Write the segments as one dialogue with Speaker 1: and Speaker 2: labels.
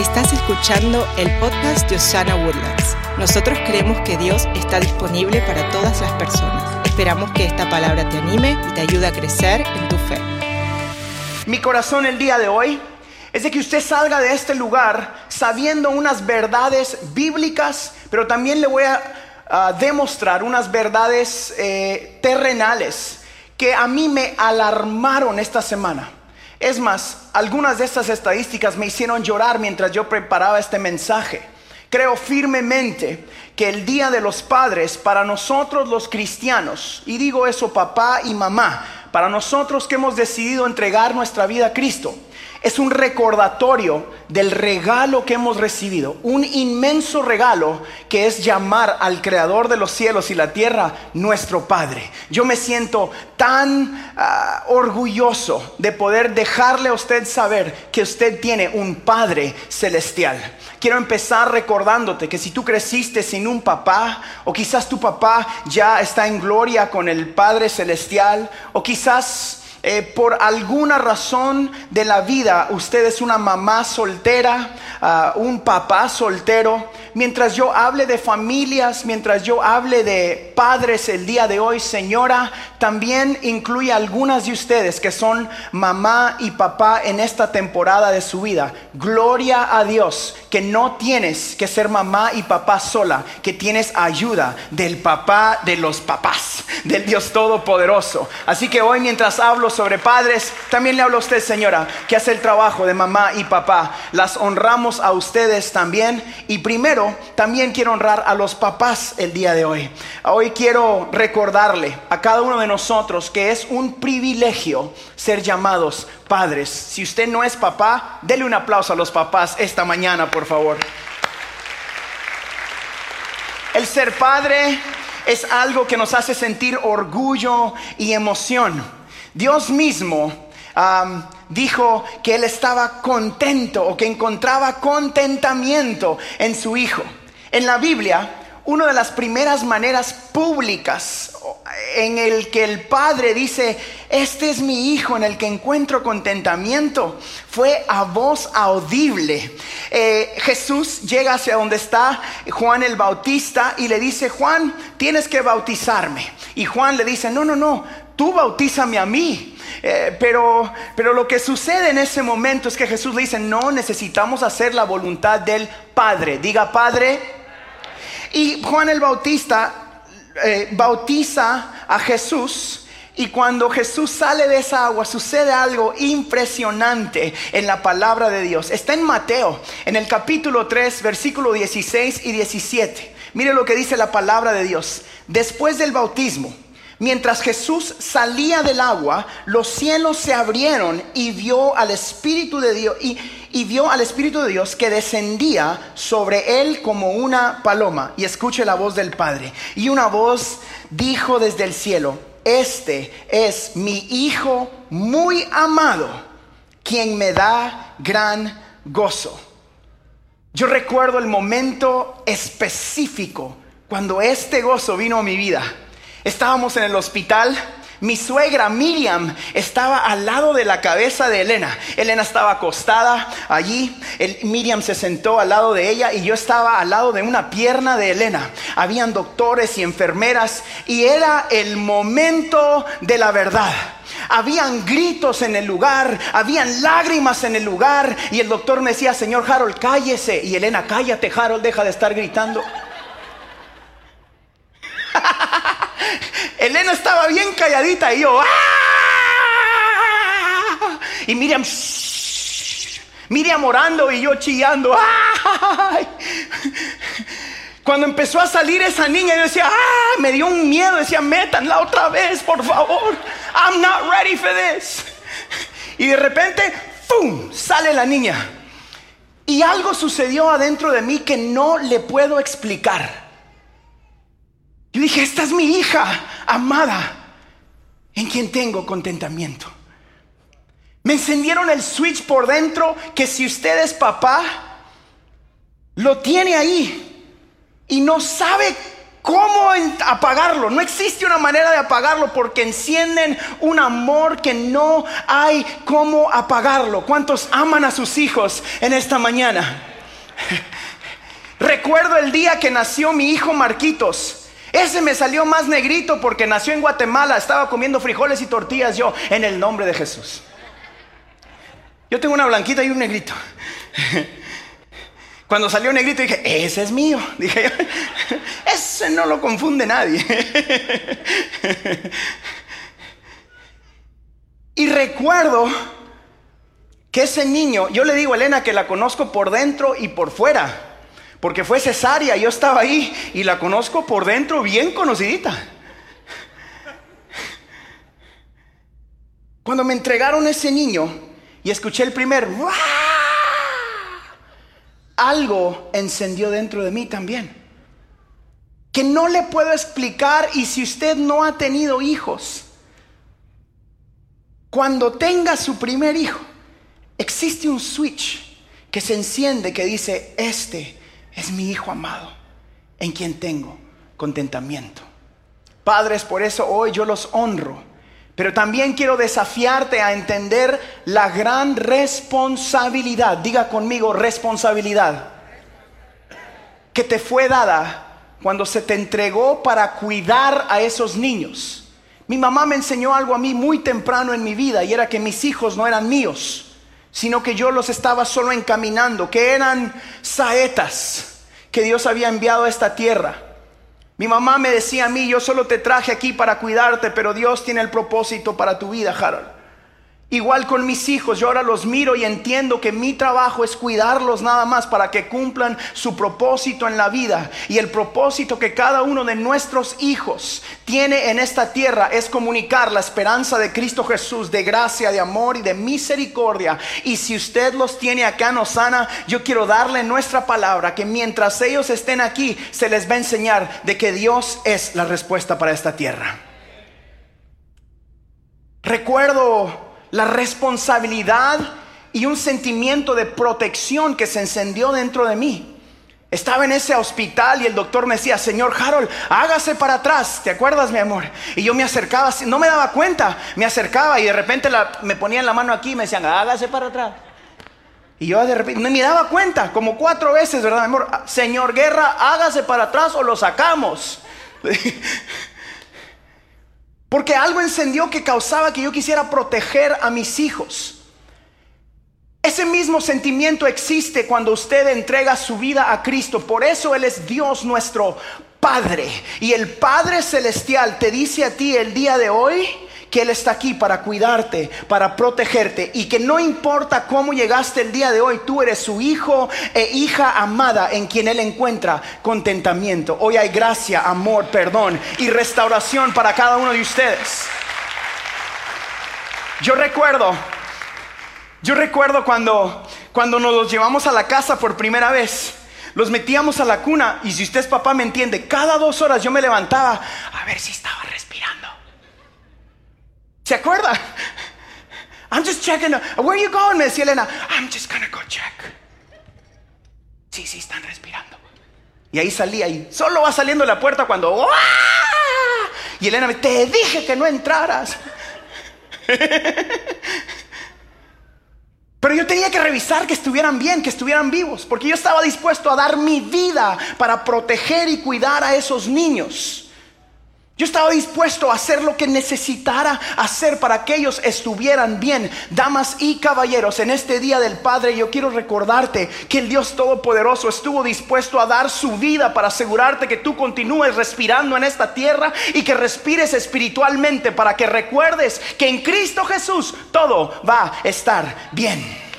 Speaker 1: Estás escuchando el podcast de Osana Woodlands. Nosotros creemos que Dios está disponible para todas las personas. Esperamos que esta palabra te anime y te ayude a crecer en tu fe.
Speaker 2: Mi corazón el día de hoy es de que usted salga de este lugar sabiendo unas verdades bíblicas, pero también le voy a, demostrar unas verdades eh, terrenales que a mí me alarmaron esta semana. Es más, algunas de estas estadísticas me hicieron llorar mientras yo preparaba este mensaje. Creo firmemente que el Día de los Padres para nosotros los cristianos, y digo eso papá y mamá, para nosotros que hemos decidido entregar nuestra vida a Cristo, es un recordatorio del regalo que hemos recibido, un inmenso regalo que es llamar al Creador de los cielos y la tierra nuestro Padre. Yo me siento tan uh, orgulloso de poder dejarle a usted saber que usted tiene un Padre celestial. Quiero empezar recordándote que si tú creciste sin un papá, o quizás tu papá ya está en gloria con el Padre celestial, o quizás eh, por alguna razón de la vida, usted es una mamá soltera, uh, un papá soltero. Mientras yo hable de familias, mientras yo hable de padres el día de hoy, señora, también incluye algunas de ustedes que son mamá y papá en esta temporada de su vida. Gloria a Dios que no tienes que ser mamá y papá sola, que tienes ayuda del papá de los papás, del Dios Todopoderoso. Así que hoy mientras hablo sobre padres, también le hablo a usted, señora, que hace el trabajo de mamá y papá. Las honramos a ustedes también. Y primero, también quiero honrar a los papás el día de hoy. Hoy quiero recordarle a cada uno de nosotros que es un privilegio ser llamados padres. Si usted no es papá, dele un aplauso a los papás esta mañana, por favor. El ser padre es algo que nos hace sentir orgullo y emoción. Dios mismo dijo que él estaba contento o que encontraba contentamiento en su hijo. En la Biblia, una de las primeras maneras públicas en el que el padre dice, este es mi hijo en el que encuentro contentamiento, fue a voz audible. Eh, Jesús llega hacia donde está Juan el Bautista y le dice, Juan, tienes que bautizarme. Y Juan le dice, no, no, no, tú bautízame a mí. Eh, pero, pero lo que sucede en ese momento es que Jesús le dice, no necesitamos hacer la voluntad del Padre. Diga Padre. Y Juan el Bautista eh, bautiza a Jesús. Y cuando Jesús sale de esa agua, sucede algo impresionante en la palabra de Dios. Está en Mateo, en el capítulo 3, versículo 16 y 17. Mire lo que dice la palabra de Dios. Después del bautismo, Mientras Jesús salía del agua, los cielos se abrieron y vio al Espíritu de Dios y, vio al Espíritu de Dios que descendía sobre él como una paloma. Y escuche la voz del Padre. Y una voz dijo desde el cielo: Este es mi Hijo muy amado, quien me da gran gozo. Yo recuerdo el momento específico cuando este gozo vino a mi vida. Estábamos en el hospital. Mi suegra Miriam estaba al lado de la cabeza de Elena. Elena estaba acostada allí. Miriam se sentó al lado de ella y yo estaba al lado de una pierna de Elena. Habían doctores y enfermeras y era el momento de la verdad. Habían gritos en el lugar, habían lágrimas en el lugar y el doctor me decía, señor Harold, cállese. Y Elena, cállate Harold, deja de estar gritando. Elena estaba bien calladita y yo, ¡ah! Y Miriam, Miriam orando y yo chillando. Cuando empezó a salir esa niña, yo decía, ¡ah! Me dio un miedo, decía, métanla otra vez, por favor. I'm not ready for this. Y de repente, ¡pum! Sale la niña. Y algo sucedió adentro de mí que no le puedo explicar. Yo dije, esta es mi hija amada en quien tengo contentamiento. Me encendieron el switch por dentro que si usted es papá, lo tiene ahí y no sabe cómo apagarlo. No existe una manera de apagarlo porque encienden un amor que no hay cómo apagarlo. ¿Cuántos aman a sus hijos en esta mañana? Recuerdo el día que nació mi hijo Marquitos. Ese me salió más negrito porque nació en Guatemala, estaba comiendo frijoles y tortillas yo en el nombre de Jesús. Yo tengo una blanquita y un negrito. Cuando salió negrito dije, ese es mío. Dije, ese no lo confunde nadie. Y recuerdo que ese niño, yo le digo a Elena que la conozco por dentro y por fuera. Porque fue cesárea, yo estaba ahí y la conozco por dentro bien conocidita. Cuando me entregaron ese niño y escuché el primer algo encendió dentro de mí también. Que no le puedo explicar y si usted no ha tenido hijos, cuando tenga su primer hijo, existe un switch que se enciende que dice, este es mi Hijo amado, en quien tengo contentamiento. Padres, por eso hoy yo los honro, pero también quiero desafiarte a entender la gran responsabilidad, diga conmigo responsabilidad, que te fue dada cuando se te entregó para cuidar a esos niños. Mi mamá me enseñó algo a mí muy temprano en mi vida y era que mis hijos no eran míos sino que yo los estaba solo encaminando, que eran saetas que Dios había enviado a esta tierra. Mi mamá me decía a mí, yo solo te traje aquí para cuidarte, pero Dios tiene el propósito para tu vida, Harold. Igual con mis hijos, yo ahora los miro y entiendo que mi trabajo es cuidarlos nada más para que cumplan su propósito en la vida. Y el propósito que cada uno de nuestros hijos tiene en esta tierra es comunicar la esperanza de Cristo Jesús, de gracia, de amor y de misericordia. Y si usted los tiene acá en Osana, yo quiero darle nuestra palabra que mientras ellos estén aquí, se les va a enseñar de que Dios es la respuesta para esta tierra. Recuerdo la responsabilidad y un sentimiento de protección que se encendió dentro de mí. Estaba en ese hospital y el doctor me decía, Señor Harold, hágase para atrás. ¿Te acuerdas, mi amor? Y yo me acercaba, no me daba cuenta, me acercaba y de repente me ponían la mano aquí y me decían, hágase para atrás. Y yo de repente me daba cuenta, como cuatro veces, ¿verdad, mi amor? Señor Guerra, hágase para atrás o lo sacamos. Porque algo encendió que causaba que yo quisiera proteger a mis hijos. Ese mismo sentimiento existe cuando usted entrega su vida a Cristo. Por eso Él es Dios nuestro Padre. Y el Padre Celestial te dice a ti el día de hoy, que Él está aquí para cuidarte, para protegerte y que no importa cómo llegaste el día de hoy, tú eres su hijo e hija amada en quien Él encuentra contentamiento. Hoy hay gracia, amor, perdón y restauración para cada uno de ustedes. Yo recuerdo, yo recuerdo cuando, cuando nos los llevamos a la casa por primera vez. Los metíamos a la cuna y si usted es papá me entiende, cada dos horas yo me levantaba a ver si estaba respirando. ¿Se acuerda? I'm just checking. Where are you going? Me decía Elena. I'm just gonna go check. Sí, sí, están respirando. Y ahí salía y solo va saliendo la puerta cuando. Y Elena me te dije que no entraras. Pero yo tenía que revisar que estuvieran bien, que estuvieran vivos, porque yo estaba dispuesto a dar mi vida para proteger y cuidar a esos niños. Yo estaba dispuesto a hacer lo que necesitara hacer para que ellos estuvieran bien. Damas y caballeros, en este día del Padre yo quiero recordarte que el Dios Todopoderoso estuvo dispuesto a dar su vida para asegurarte que tú continúes respirando en esta tierra y que respires espiritualmente para que recuerdes que en Cristo Jesús todo va a estar bien.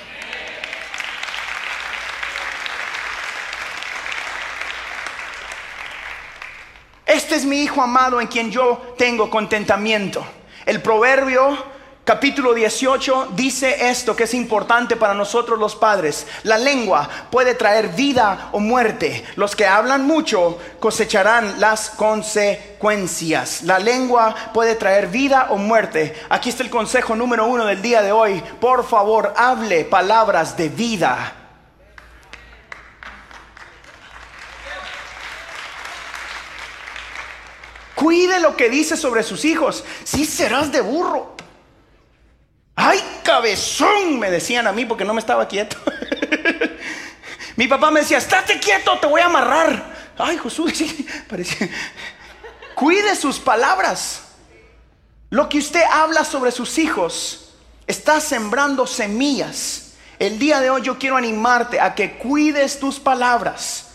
Speaker 2: Este es mi Hijo amado en quien yo tengo contentamiento. El proverbio capítulo 18 dice esto que es importante para nosotros los padres. La lengua puede traer vida o muerte. Los que hablan mucho cosecharán las consecuencias. La lengua puede traer vida o muerte. Aquí está el consejo número uno del día de hoy. Por favor, hable palabras de vida Cuide lo que dice sobre sus hijos. Si serás de burro. Ay, cabezón, me decían a mí porque no me estaba quieto. Mi papá me decía, estate quieto, te voy a amarrar. Ay, Jesús. Cuide sus palabras. Lo que usted habla sobre sus hijos está sembrando semillas. El día de hoy yo quiero animarte a que cuides tus palabras.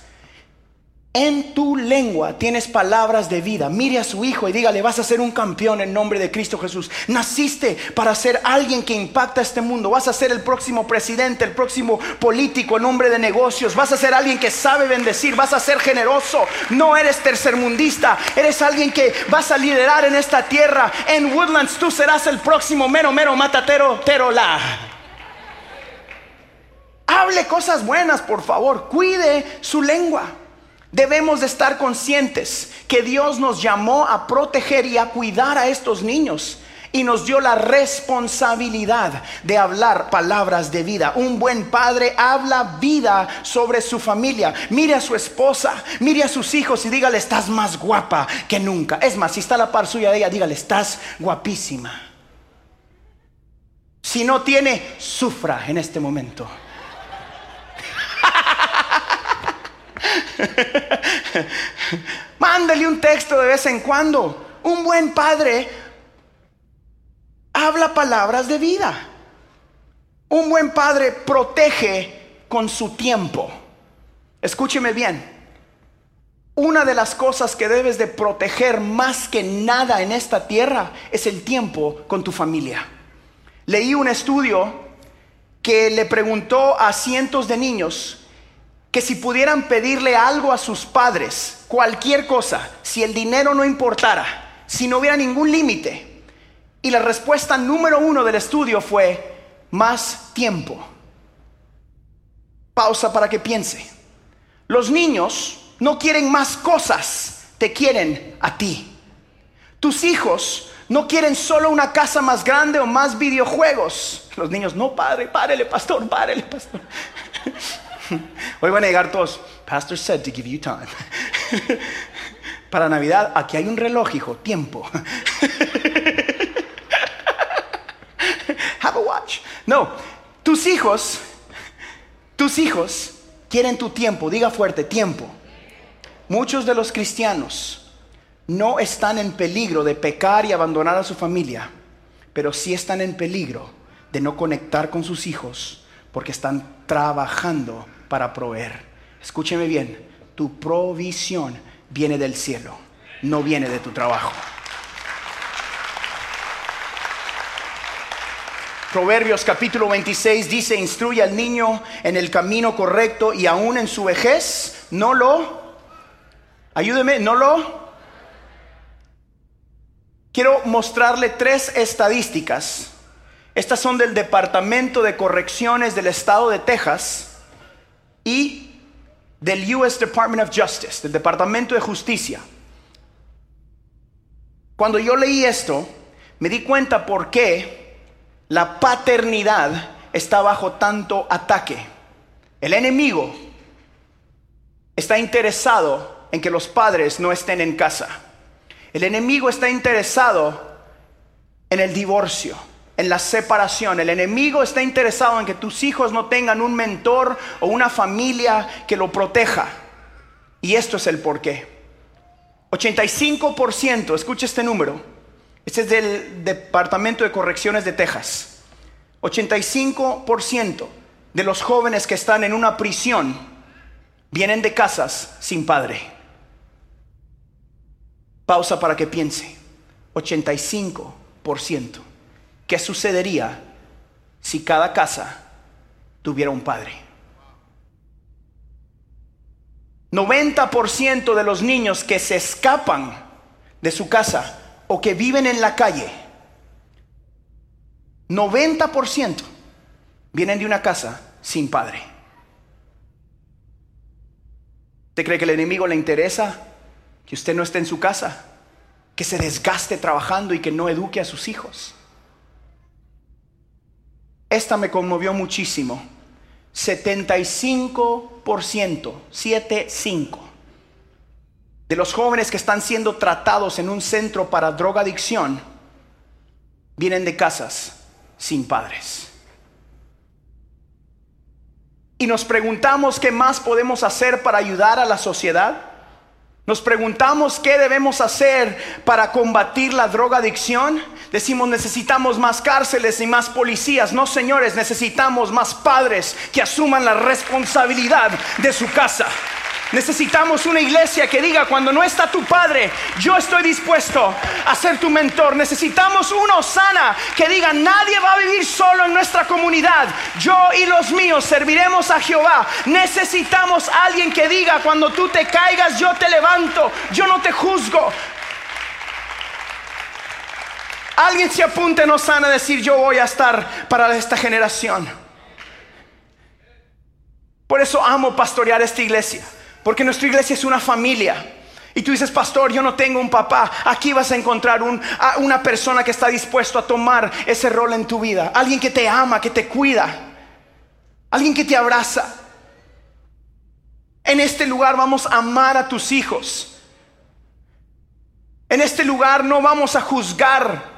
Speaker 2: En tu lengua tienes palabras de vida. Mire a su hijo y dígale, vas a ser un campeón en nombre de Cristo Jesús. Naciste para ser alguien que impacta este mundo. Vas a ser el próximo presidente, el próximo político en nombre de negocios. Vas a ser alguien que sabe bendecir. Vas a ser generoso. No eres tercermundista. Eres alguien que vas a liderar en esta tierra. En Woodlands tú serás el próximo mero, mero matatero, terola. Hable cosas buenas, por favor. Cuide su lengua. Debemos de estar conscientes que Dios nos llamó a proteger y a cuidar a estos niños y nos dio la responsabilidad de hablar palabras de vida. Un buen padre habla vida sobre su familia. Mire a su esposa, mire a sus hijos y dígale, estás más guapa que nunca. Es más, si está la par suya de ella, dígale, estás guapísima. Si no tiene, sufra en este momento. Mándale un texto de vez en cuando. Un buen padre habla palabras de vida. Un buen padre protege con su tiempo. Escúcheme bien. Una de las cosas que debes de proteger más que nada en esta tierra es el tiempo con tu familia. Leí un estudio que le preguntó a cientos de niños que si pudieran pedirle algo a sus padres, cualquier cosa, si el dinero no importara, si no hubiera ningún límite, y la respuesta número uno del estudio fue más tiempo. Pausa para que piense. Los niños no quieren más cosas, te quieren a ti. Tus hijos no quieren solo una casa más grande o más videojuegos. Los niños, no, padre, párele, pastor, párele, pastor. Hoy van a llegar todos. Pastor said to give you time. Para Navidad, aquí hay un reloj, hijo, tiempo. Have a watch. No, tus hijos, tus hijos quieren tu tiempo. Diga fuerte, tiempo. Muchos de los cristianos no están en peligro de pecar y abandonar a su familia, pero sí están en peligro de no conectar con sus hijos porque están trabajando para proveer. Escúcheme bien, tu provisión viene del cielo, no viene de tu trabajo. Proverbios capítulo 26 dice, instruye al niño en el camino correcto y aún en su vejez no lo, ayúdeme, no lo. Quiero mostrarle tres estadísticas. Estas son del Departamento de Correcciones del Estado de Texas y del US Department of Justice, del Departamento de Justicia. Cuando yo leí esto, me di cuenta por qué la paternidad está bajo tanto ataque. El enemigo está interesado en que los padres no estén en casa. El enemigo está interesado en el divorcio en la separación. El enemigo está interesado en que tus hijos no tengan un mentor o una familia que lo proteja. Y esto es el porqué. 85%, escucha este número. Este es del Departamento de Correcciones de Texas. 85% de los jóvenes que están en una prisión vienen de casas sin padre. Pausa para que piense. 85%. ¿Qué sucedería si cada casa tuviera un padre? 90% de los niños que se escapan de su casa o que viven en la calle, 90% vienen de una casa sin padre. ¿Usted cree que el enemigo le interesa que usted no esté en su casa? Que se desgaste trabajando y que no eduque a sus hijos. Esta me conmovió muchísimo. 75%, 75 de los jóvenes que están siendo tratados en un centro para drogadicción vienen de casas sin padres. Y nos preguntamos qué más podemos hacer para ayudar a la sociedad. Nos preguntamos qué debemos hacer para combatir la drogadicción. Decimos necesitamos más cárceles y más policías. No, señores, necesitamos más padres que asuman la responsabilidad de su casa. Necesitamos una iglesia que diga, cuando no está tu padre, yo estoy dispuesto a ser tu mentor. Necesitamos una Osana que diga, nadie va a vivir solo en nuestra comunidad. Yo y los míos serviremos a Jehová. Necesitamos alguien que diga, cuando tú te caigas, yo te levanto, yo no te juzgo. Alguien se apunte en Osana a decir, yo voy a estar para esta generación. Por eso amo pastorear esta iglesia. Porque nuestra iglesia es una familia. Y tú dices, pastor, yo no tengo un papá. Aquí vas a encontrar una persona que está dispuesto a tomar ese rol en tu vida. Alguien que te ama, que te cuida. Alguien que te abraza. En este lugar vamos a amar a tus hijos. En este lugar no vamos a juzgar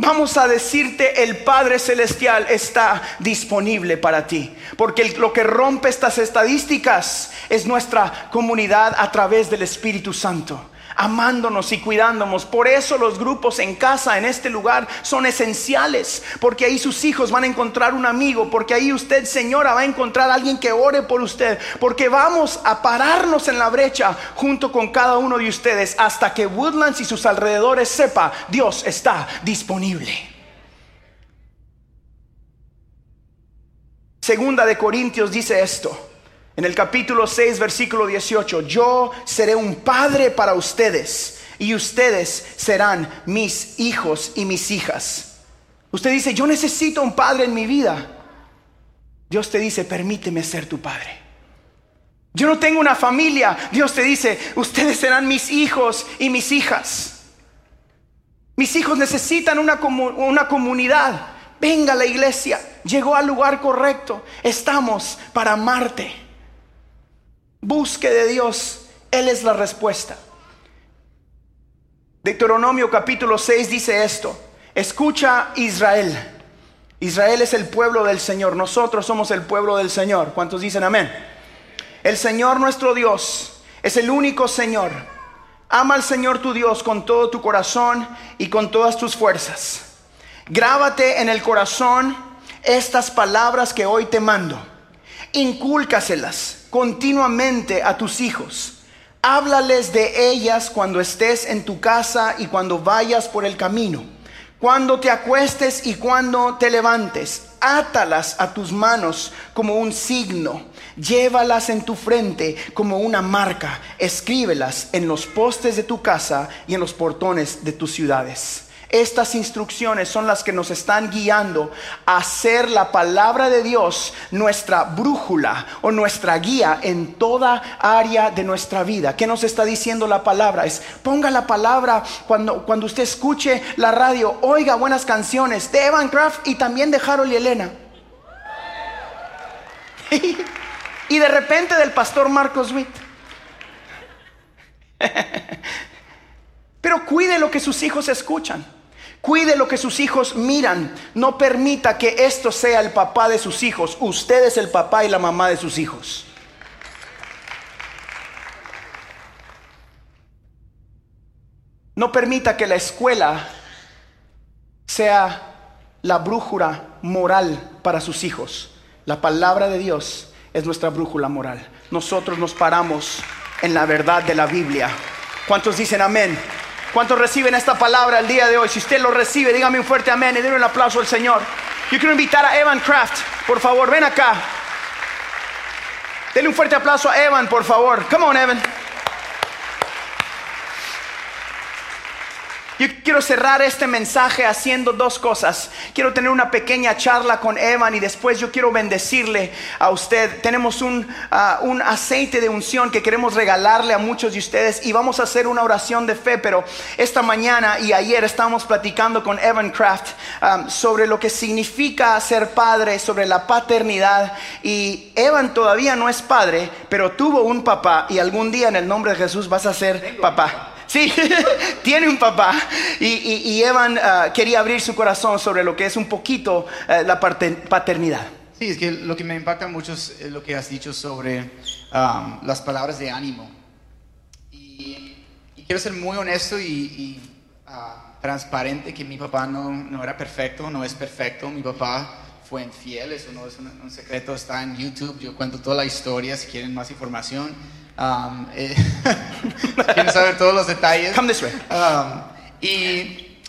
Speaker 2: Vamos a decirte, el Padre Celestial está disponible para ti. Porque lo que rompe estas estadísticas es nuestra comunidad a través del Espíritu Santo amándonos y cuidándonos. Por eso los grupos en casa, en este lugar, son esenciales, porque ahí sus hijos van a encontrar un amigo, porque ahí usted, señora, va a encontrar a alguien que ore por usted, porque vamos a pararnos en la brecha junto con cada uno de ustedes hasta que Woodlands y sus alrededores sepa, Dios está disponible. Segunda de Corintios dice esto. En el capítulo 6, versículo 18, yo seré un padre para ustedes y ustedes serán mis hijos y mis hijas. Usted dice, yo necesito un padre en mi vida. Dios te dice, permíteme ser tu padre. Yo no tengo una familia. Dios te dice, ustedes serán mis hijos y mis hijas. Mis hijos necesitan una, una comunidad. Venga a la iglesia. Llegó al lugar correcto. Estamos para amarte. Busque de Dios, Él es la respuesta. Deuteronomio capítulo 6 dice esto, escucha Israel. Israel es el pueblo del Señor, nosotros somos el pueblo del Señor. ¿Cuántos dicen amén? El Señor nuestro Dios es el único Señor. Ama al Señor tu Dios con todo tu corazón y con todas tus fuerzas. Grábate en el corazón estas palabras que hoy te mando. Incúlcaselas continuamente a tus hijos. Háblales de ellas cuando estés en tu casa y cuando vayas por el camino, cuando te acuestes y cuando te levantes. Átalas a tus manos como un signo, llévalas en tu frente como una marca, escríbelas en los postes de tu casa y en los portones de tus ciudades. Estas instrucciones son las que nos están guiando a hacer la palabra de Dios nuestra brújula o nuestra guía en toda área de nuestra vida. ¿Qué nos está diciendo la palabra? Es ponga la palabra cuando, cuando usted escuche la radio, oiga buenas canciones de Evan Craft y también de Harold y Elena. y de repente del pastor Marcos Witt. Pero cuide lo que sus hijos escuchan. Cuide lo que sus hijos miran. No permita que esto sea el papá de sus hijos. Usted es el papá y la mamá de sus hijos. No permita que la escuela sea la brújula moral para sus hijos. La palabra de Dios es nuestra brújula moral. Nosotros nos paramos en la verdad de la Biblia. ¿Cuántos dicen amén? ¿Cuántos reciben esta palabra el día de hoy? Si usted lo recibe, dígame un fuerte amén y denle un aplauso al Señor. Yo quiero invitar a Evan Craft, por favor, ven acá. Denle un fuerte aplauso a Evan, por favor. Come on, Evan. Yo quiero cerrar este mensaje haciendo dos cosas. Quiero tener una pequeña charla con Evan y después yo quiero bendecirle a usted. Tenemos un, uh, un aceite de unción que queremos regalarle a muchos de ustedes y vamos a hacer una oración de fe. Pero esta mañana y ayer estábamos platicando con Evan Kraft um, sobre lo que significa ser padre, sobre la paternidad. Y Evan todavía no es padre, pero tuvo un papá y algún día en el nombre de Jesús vas a ser papá. Sí, tiene un papá. Y, Evan uh, quería abrir su corazón sobre lo que es un poquito uh, la paternidad.
Speaker 3: Sí, es que lo que me impacta mucho es lo que has dicho sobre las palabras de ánimo. Y, quiero ser muy honesto y, uh, transparente que mi papá no, no, era perfecto, no es perfecto. Mi papá fue infiel, eso no es un, un secreto, está en YouTube. Yo cuento toda la historia si quieren más información. Um, eh, quieren saber todos los detalles.
Speaker 2: Come this way.
Speaker 3: Um, y,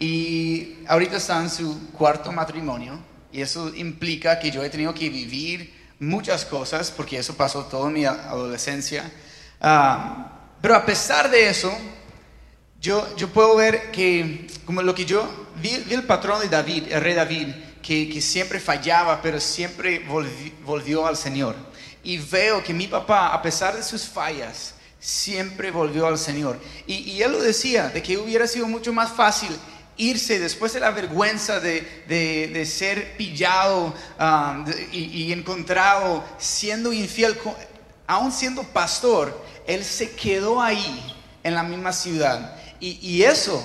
Speaker 3: y ahorita está en su cuarto matrimonio y eso implica que yo he tenido que vivir muchas cosas porque eso pasó toda mi adolescencia. Um, pero a pesar de eso, yo, yo puedo ver que, como lo que yo vi, vi el patrón de David, el rey David, que, que siempre fallaba, pero siempre volvió, volvió al Señor y veo que mi papá, a pesar de sus fallas, siempre volvió al Señor. Y, él lo decía, de que hubiera sido mucho más fácil irse después de la vergüenza de, ser pillado um, y, encontrado siendo infiel, aún siendo pastor, él se quedó ahí en la misma ciudad. Y, eso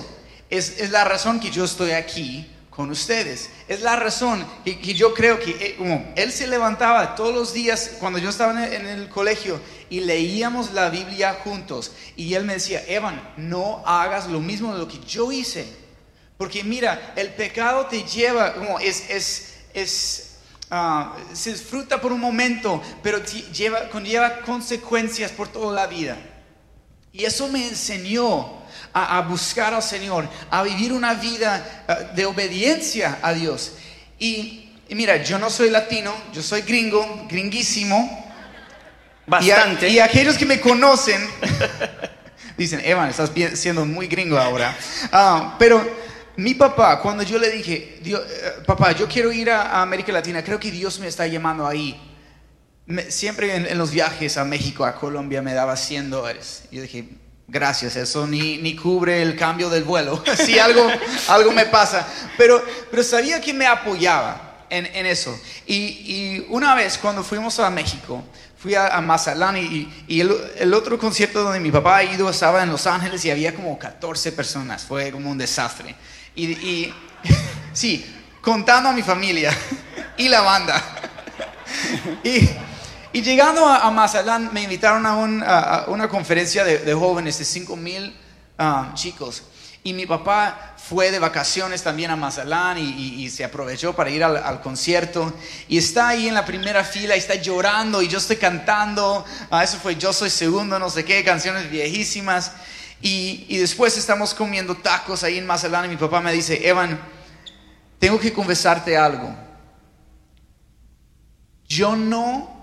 Speaker 3: es, es la razón que yo estoy aquí con ustedes. Es la razón que, yo creo que eh, él se levantaba todos los días cuando yo estaba en el, colegio y leíamos la Biblia juntos. Y él me decía, Evan, no hagas lo mismo de lo que yo hice. Porque mira, el pecado te lleva, como es, es, es ah, se disfruta por un momento, pero lleva, conlleva consecuencias por toda la vida. Y eso me enseñó a, buscar al Señor, a vivir una vida eh, de obediencia a Dios. Y, mira, yo no soy latino, yo soy gringo, gringuísimo.
Speaker 2: Bastante.
Speaker 3: Y, aquellos que me conocen dicen, Evan, estás siendo muy gringo ahora. Ah, pero mi papá, cuando yo le dije, eh, papá, yo quiero ir a, América Latina, creo que Dios me está llamando ahí. siempre en, en, los viajes a México, a Colombia, me daba 100 dólares. Yo dije, Gracias, eso ni, ni cubre el cambio del vuelo, si algo, algo me pasa. Pero, pero sabía que me apoyaba en, en eso. Y, y, una vez cuando fuimos a México, fui a, a Mazatlán y, y el, el, otro concierto donde mi papá ha ido estaba en Los Ángeles y había como 14 personas, fue como un desastre. Y, y sí, contando a mi familia y la banda. Y y llegando a, Mazatlán, me invitaron a, una conferencia de, jóvenes de 5 mil ah, chicos. Y mi papá fue de vacaciones también a Mazatlán y, se aprovechó para ir al, concierto. Y está ahí en la primera fila y está llorando y yo estoy cantando. Ah, eso fue Yo Soy Segundo, no sé qué, canciones viejísimas. Y, y después estamos comiendo tacos ahí en Mazatlán y mi papá me dice, Evan, tengo que confesarte algo. Yo no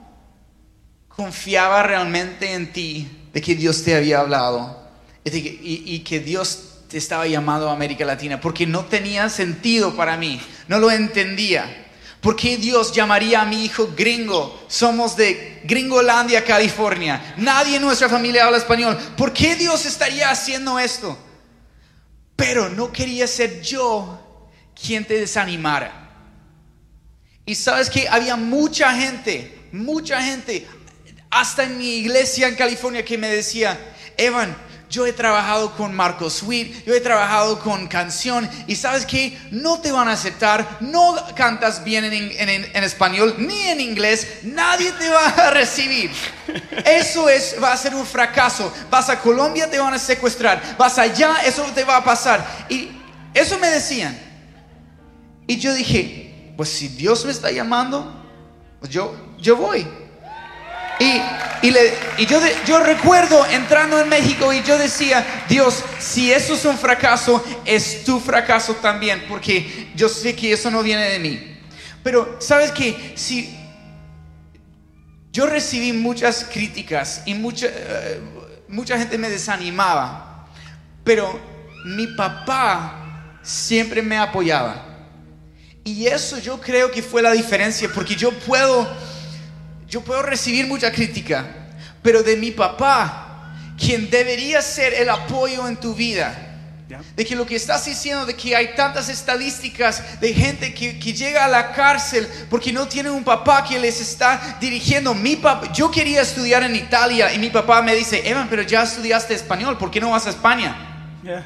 Speaker 3: confiaba realmente en ti, de que Dios te había hablado y, que Dios te estaba llamando a América Latina, porque no tenía sentido para mí, no lo entendía. ¿Por qué Dios llamaría a mi hijo gringo? Somos de Gringolandia, California. Nadie en nuestra familia habla español. ¿Por qué Dios estaría haciendo esto? Pero no quería ser yo quien te desanimara. Y sabes que había mucha gente, mucha gente hasta en mi iglesia en California que me decía, Evan, yo he trabajado con Marco Sweet, yo he trabajado con canción y sabes que no te van a aceptar, no cantas bien en, español ni en inglés, nadie te va a recibir. Eso es, va a ser un fracaso. Vas a Colombia, te van a secuestrar. Vas allá, eso te va a pasar. Y eso me decían. Y yo dije, pues si Dios me está llamando, pues yo, yo voy. Y, yo, recuerdo entrando en México y yo decía, Dios, si eso es un fracaso, es tu fracaso también, porque yo sé que eso no viene de mí. Pero, ¿sabes qué? Si yo recibí muchas críticas y eh, mucha gente me desanimaba, pero mi papá siempre me apoyaba. Y eso yo creo que fue la diferencia, porque yo puedo, yo puedo recibir mucha crítica, pero de mi papá, quien debería ser el apoyo en tu vida, de que lo que estás diciendo, de que hay tantas estadísticas de gente que, que, llega a la cárcel porque no tienen un papá que les está dirigiendo. Mi papá, yo quería estudiar en Italia y mi papá me dice, Evan, pero ya estudiaste español, ¿por qué no vas a España?
Speaker 2: Yeah.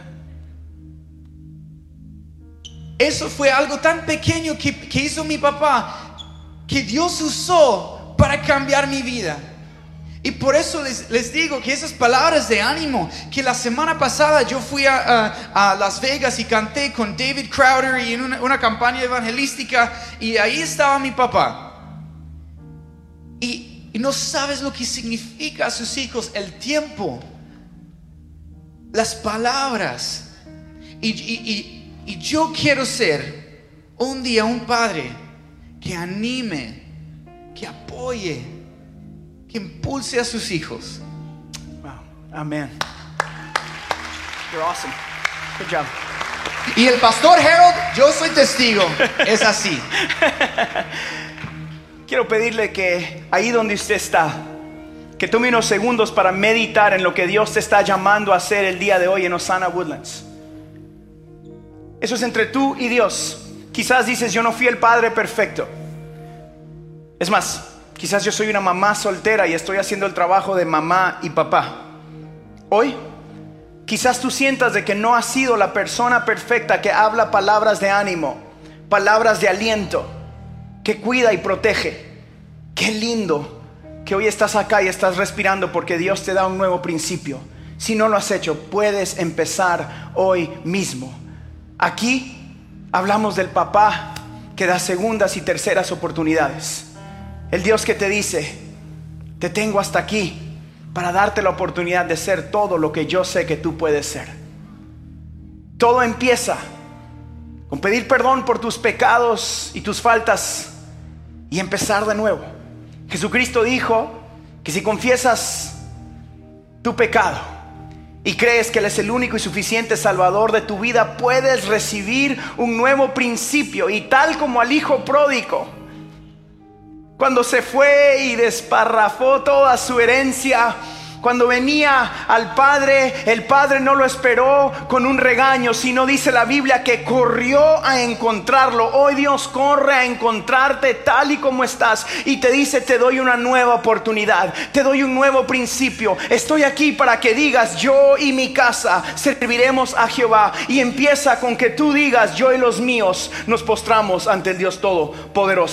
Speaker 3: Eso fue algo tan pequeño que, que hizo mi papá, que Dios usó para cambiar mi vida. Y por eso les, digo que esas palabras de ánimo, que la semana pasada yo fui a, Las Vegas y canté con David Crowder y en una, campaña evangelística y ahí estaba mi papá. Y, no sabes lo que significa a sus hijos el tiempo, las palabras. Y, y yo quiero ser un día un padre que anime, que apoye que impulse a sus hijos.
Speaker 2: Wow. Amén. You're awesome. Good job.
Speaker 3: Y el pastor Harold, yo soy testigo, es así.
Speaker 2: Quiero pedirle que ahí donde usted está, que tome unos segundos para meditar en lo que Dios te está llamando a hacer el día de hoy en Osana Woodlands. Eso es entre tú y Dios. Quizás dices, yo no fui el padre perfecto. Es más, Quizás yo soy una mamá soltera y estoy haciendo el trabajo de mamá y papá. Hoy, quizás tú sientas de que no has sido la persona perfecta que habla palabras de ánimo, palabras de aliento, que cuida y protege. Qué lindo que hoy estás acá y estás respirando porque Dios te da un nuevo principio. Si no lo has hecho, puedes empezar hoy mismo. Aquí hablamos del papá que da segundas y terceras oportunidades. El Dios que te dice, te tengo hasta aquí para darte la oportunidad de ser todo lo que yo sé que tú puedes ser. Todo empieza con pedir perdón por tus pecados y tus faltas y empezar de nuevo. Jesucristo dijo que si confiesas tu pecado y crees que Él es el único y suficiente Salvador de tu vida, puedes recibir un nuevo principio y tal como al Hijo pródigo cuando se fue y desparrafó toda su herencia, cuando venía al Padre, el Padre no lo esperó con un regaño, sino dice la Biblia que corrió a encontrarlo. Hoy Dios corre a encontrarte tal y como estás y te dice, te doy una nueva oportunidad, te doy un nuevo principio. Estoy aquí para que digas, yo y mi casa serviremos a Jehová. Y empieza con que tú digas, yo y los míos nos postramos ante el Dios Todopoderoso.